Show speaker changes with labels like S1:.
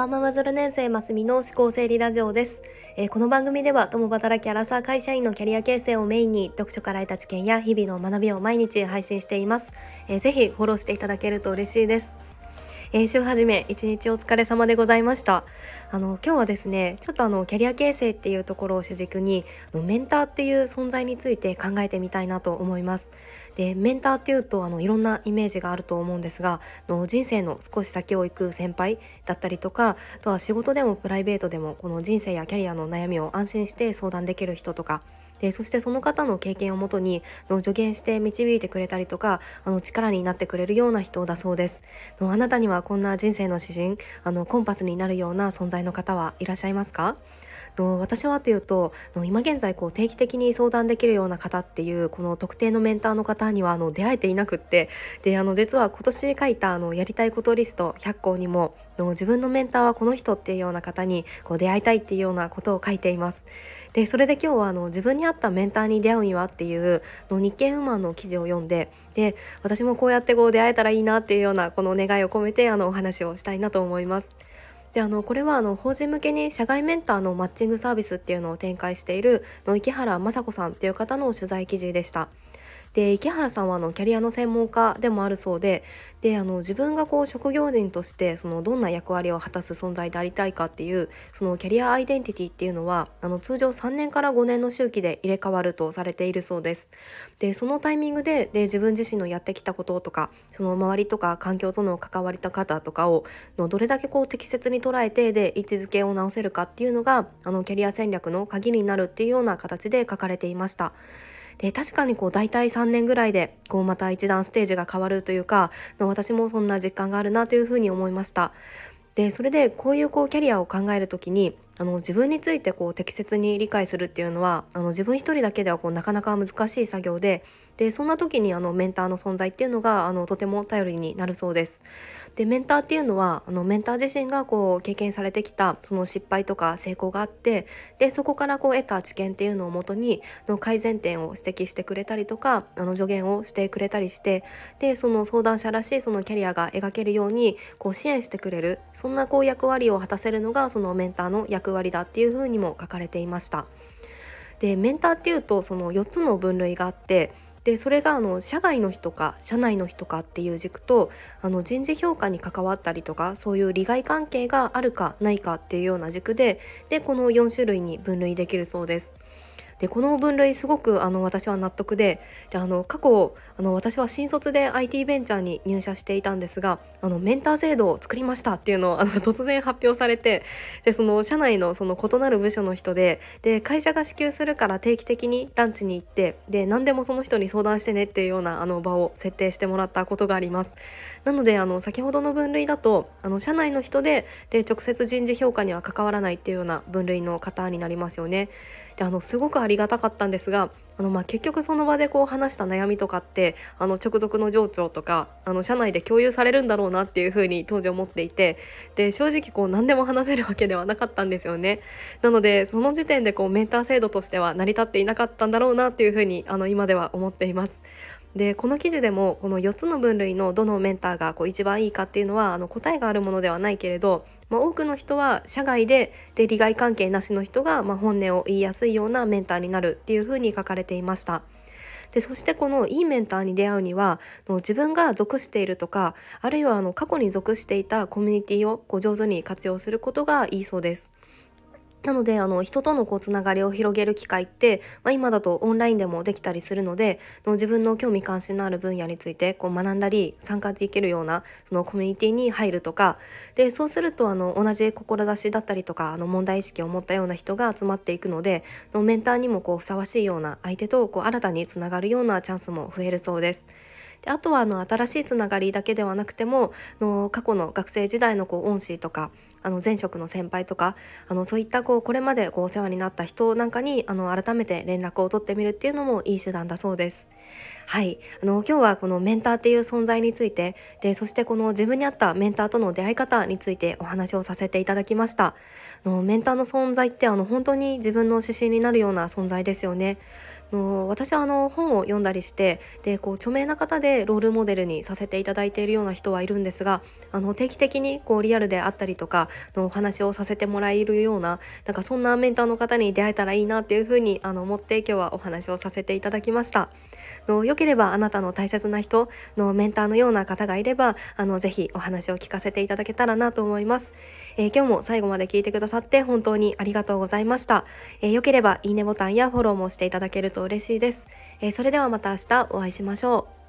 S1: ワーママゼロ年生ますみの思考整理ラジオです、えー、この番組では共働きアラサー会社員のキャリア形成をメインに読書から得た知見や日々の学びを毎日配信しています、えー、ぜひフォローしていただけると嬉しいです。えー、週始め一日お疲れ様でございました。あの今日はですねちょっとあのキャリア形成っていうところを主軸にのメンターっていう存在について考えてみたいなと思います。でメンターっていうとあのいろんなイメージがあると思うんですがの人生の少し先を行く先輩だったりとかあとは仕事でもプライベートでもこの人生やキャリアの悩みを安心して相談できる人とかでそしてその方の経験をもとにの助言して導いてくれたりとかあの力になってくれるような人だそうですのあなたにはこんな人生の指針あのコンパスになるような存在の方はいらっしゃいますか？の私はというと今現在こう定期的に相談できるような方っていうこの特定のメンターの方にはあの出会えていなくってであの実は今年書いたあのやりたいことリスト100個にもの自分のメンターはこの人っていうような方にこう出会いたいっていうようなことを書いています。でそれで今日はあの自分に合ったメンターに出会うにはっていうの日経ウーマンの記事を読んでで私もこうやってこう出会えたらいいなっていうようなこの願いを込めてあのお話をしたいなと思います。であのこれはあの法人向けに社外メンターのマッチングサービスっていうのを展開しているの池原雅子さんっていう方の取材記事でした。で池原さんはあのキャリアの専門家でもあるそうでであの自分がこう職業人としてそのどんな役割を果たす存在でありたいかっていうそのキャリアアイデンティティっていうのはあの通常3年から5年の周期で入れ替わるとされているそうです。でそのタイミングでで自分自身のやってきたこととかその周りとか環境との関わり方とかをのどれだけこう適切に捉えてで位置づけを直せるかっていうのがあのキャリア戦略の鍵になるっていうような形で書かれていました。で確かにこう大体3年ぐらいでこうまた一段ステージが変わるというか私もそんな実感があるなというふうに思いました。でそれでこういうこうキャリアを考える時にあの自分についてこう適切に理解するっていうのはあの自分一人だけではこうなかなか難しい作業ででそんな時にあのメンターの存在っていうのがあのとても頼りになるそうです。でメンターっていうのはあのメンター自身がこう経験されてきたその失敗とか成功があってでそこからこう得た知見っていうのをもとにの改善点を指摘してくれたりとかあの助言をしてくれたりしてでその相談者らしいそのキャリアが描けるようにこう支援してくれるそんなこう役割を果たせるのがそのメンターの役役割だっていうふうにも書かれていました。でメンターっていうとその4つの分類があってでそれがあの社外の人か社内の人かっていう軸とあの人事評価に関わったりとかそういう利害関係があるかないかっていうような軸ででこの4種類に分類できるそうです。でこの分類すごくあの私は納得でであの過去あの私は新卒で IT ベンチャーに入社していたんですがあのメンター制度を作りましたっていうのをあの 突然発表されてでその社内のその異なる部署の人でで会社が支給するから定期的にランチに行ってで何でもその人に相談してねっていうようなあの場を設定してもらったことがあります。なのであの先ほどの分類だとあの社内の人でで直接人事評価には関わらないっていうような分類の方になりますよね。であのすごくありがたかったんですがあのまあ結局その場でこう話した悩みとかってあの直属の上長とかあの社内で共有されるんだろうなっていうふうに当時思っていてで正直こう何でも話せるわけではなかったんですよね。なのでその時点でこうメンター制度としては成り立っていなかったんだろうなっていうふうにあの今では思っています。でこの記事でもこの4つの分類のどのメンターがこう一番いいかっていうのはあの答えがあるものではないけれどまあ、多くの人は社外でで利害関係なしの人が、ま、本音を言いやすいようなメンターになるっていうふうに書かれていました。でそしてこのいいメンターに出会うには自分が属しているとかあるいはあの過去に属していたコミュニティをこう上手に活用することがいいそうです。なのであの人とのつながりを広げる機会って、まあ、今だとオンラインでもできたりするのでの自分の興味関心のある分野についてこう学んだり参加できるようなそのコミュニティに入るとかでそうするとあの同じ志だったりとかあの問題意識を持ったような人が集まっていくのでのメンターにもこうふさわしいような相手とこう新たにつながるようなチャンスも増えるそうです。であとはあの新しいつながりだけではなくてもの過去の学生時代のこう恩師とかあの前職の先輩とかあのそういったこうこれまでこうお世話になった人なんかにあの改めて連絡を取ってみるっていうのもいい手段だそうです。はい、あの今日はこのメンターっていう存在についてでそしてこの自分に合ったメンターとの出会い方についてお話をさせていただきました。あのメンターの存在ってあの本当に自分の指針になるような存在ですよね。の私はあの本を読んだりしてでこう著名な方でロールモデルにさせていただいているような人はいるんですがあの定期的にこうリアルであったりとかのお話をさせてもらえるようななんかそんなメンターの方に出会えたらいいなっていうふうにあの思って今日はお話をさせていただきました。の良ければあなたの大切な人のメンターのような方がいればあのぜひお話を聞かせていただけたらなと思います。えー、今日も最後まで聞いてくださって本当にありがとうございました。えー、良ければいいねボタンやフォローもしていただけると嬉しいです。えー、それではまた明日お会いしましょう。